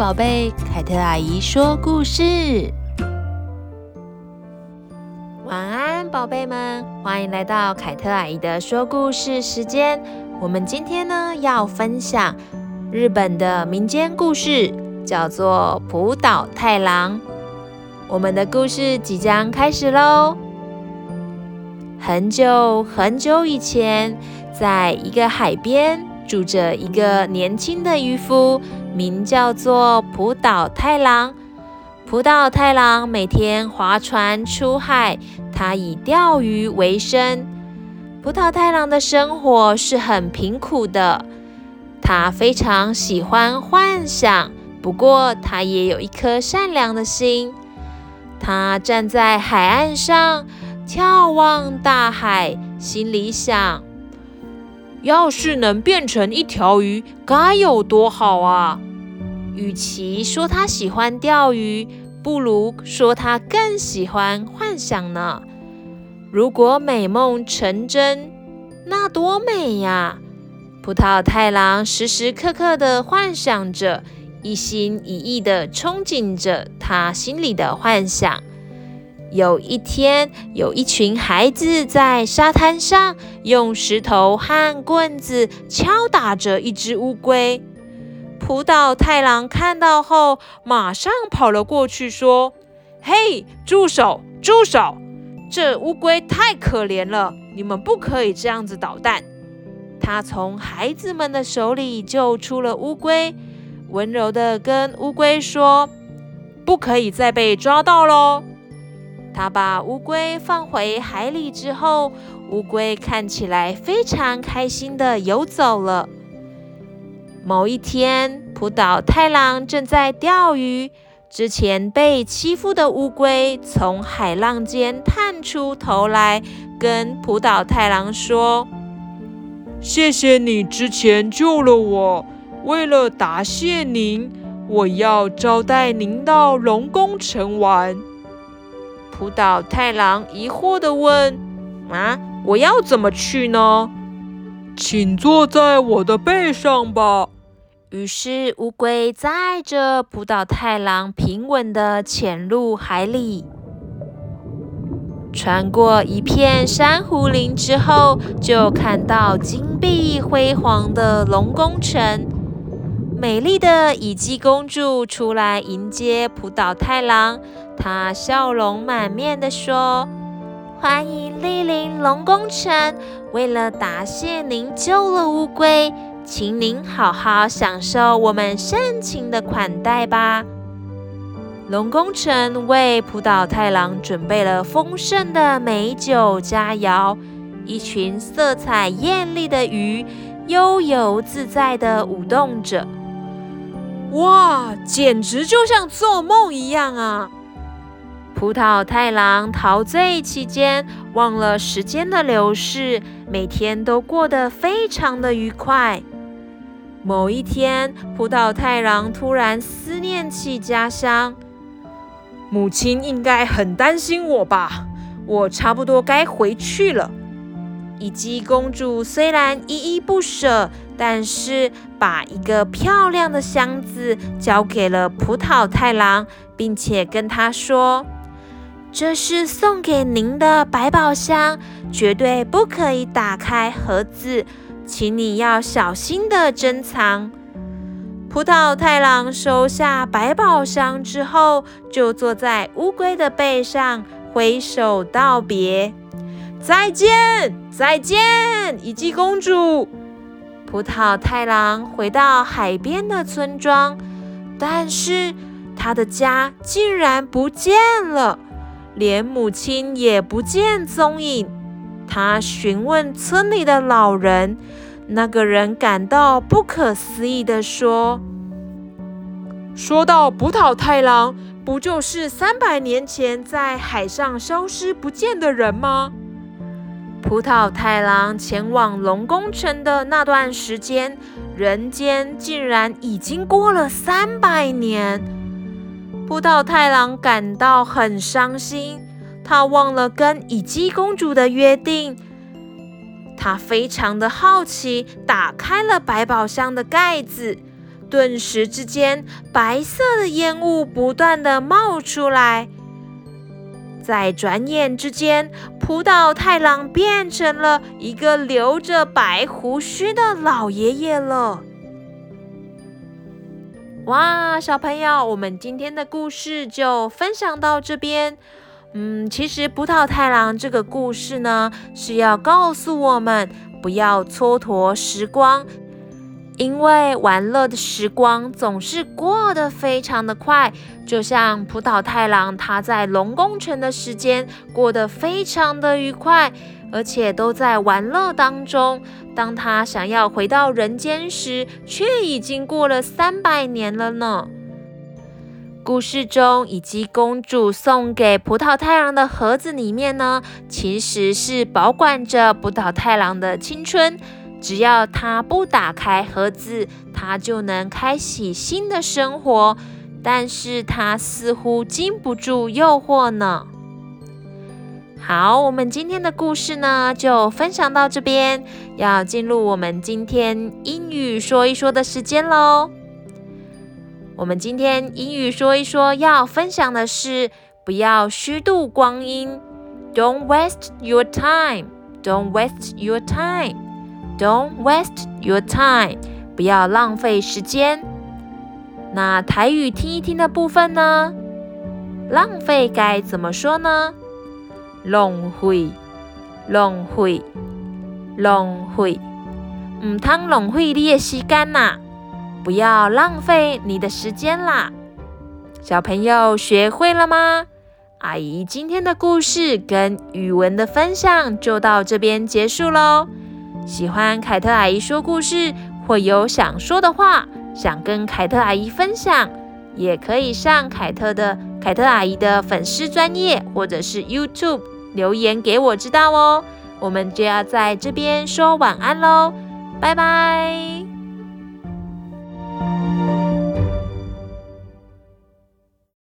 宝贝，凯特阿姨说故事。晚安，宝贝们，欢迎来到凯特阿姨的说故事时间。我们今天呢要分享日本的民间故事，叫做《浦岛太郎》。我们的故事即将开始喽。很久很久以前，在一个海边。住着一个年轻的渔夫，名叫做浦岛太郎。浦岛太郎每天划船出海，他以钓鱼为生。浦岛太郎的生活是很贫苦的，他非常喜欢幻想，不过他也有一颗善良的心。他站在海岸上，眺望大海，心里想。要是能变成一条鱼，该有多好啊！与其说他喜欢钓鱼，不如说他更喜欢幻想呢。如果美梦成真，那多美呀！葡萄太郎时时刻刻地幻想着，一心一意地憧憬着他心里的幻想。有一天，有一群孩子在沙滩上用石头和棍子敲打着一只乌龟。浦岛太郎看到后，马上跑了过去，说：“嘿，住手，住手！这乌龟太可怜了，你们不可以这样子捣蛋。”他从孩子们的手里救出了乌龟，温柔地跟乌龟说：“不可以再被抓到喽。”他把乌龟放回海里之后，乌龟看起来非常开心的游走了。某一天，浦岛太郎正在钓鱼，之前被欺负的乌龟从海浪间探出头来，跟浦岛太郎说：“谢谢你之前救了我，为了答谢您，我要招待您到龙宫城玩。”浦岛太郎疑惑地问：“啊，我要怎么去呢？”“请坐在我的背上吧。”于是乌龟载着浦岛太郎平稳地潜入海里，穿过一片珊瑚林之后，就看到金碧辉煌的龙宫城。美丽的乙姬公主出来迎接浦岛太郎。她笑容满面地说：“欢迎莅临龙宫城，为了答谢您救了乌龟，请您好好享受我们盛情的款待吧。”龙宫城为浦岛太郎准备了丰盛的美酒佳肴，一群色彩艳丽的鱼悠游自在地舞动着。哇，简直就像做梦一样啊！葡萄太郎陶醉期间，忘了时间的流逝，每天都过得非常的愉快。某一天，葡萄太郎突然思念起家乡，母亲应该很担心我吧？我差不多该回去了。以及公主虽然依依不舍，但是把一个漂亮的箱子交给了葡萄太郎，并且跟他说。这是送给您的百宝箱，绝对不可以打开盒子，请你要小心的珍藏。葡萄太郎收下百宝箱之后，就坐在乌龟的背上，挥手道别：“再见，再见，乙姬公主。”葡萄太郎回到海边的村庄，但是他的家竟然不见了。连母亲也不见踪影。他询问村里的老人，那个人感到不可思议地说：“说到葡萄太郎，不就是三百年前在海上消失不见的人吗？”葡萄太郎前往龙宫城的那段时间，人间竟然已经过了三百年。葡萄太郎感到很伤心，他忘了跟乙姬公主的约定。他非常的好奇，打开了百宝箱的盖子，顿时之间，白色的烟雾不断的冒出来。在转眼之间，浦岛太郎变成了一个留着白胡须的老爷爷了。哇，小朋友，我们今天的故事就分享到这边。嗯，其实葡萄太郎这个故事呢，是要告诉我们不要蹉跎时光。因为玩乐的时光总是过得非常的快，就像葡萄太郎他在龙宫城的时间过得非常的愉快，而且都在玩乐当中。当他想要回到人间时，却已经过了三百年了呢。故事中，以及公主送给葡萄太郎的盒子里面呢，其实是保管着葡萄太郎的青春。只要他不打开盒子，他就能开启新的生活。但是他似乎经不住诱惑呢。好，我们今天的故事呢，就分享到这边，要进入我们今天英语说一说的时间喽。我们今天英语说一说要分享的是，不要虚度光阴，Don't waste your time，Don't waste your time。Don't waste your time，不要浪费时间。那台语听一听的部分呢？浪费该怎么说呢？浪费，浪费，浪费。唔通浪费你的时间呐！不要浪费你的时间啦。小朋友学会了吗？阿姨今天的故事跟语文的分享就到这边结束喽。喜欢凯特阿姨说故事，或有想说的话，想跟凯特阿姨分享，也可以上凯特的凯特阿姨的粉丝专业，或者是 YouTube 留言给我知道哦。我们就要在这边说晚安喽，拜拜。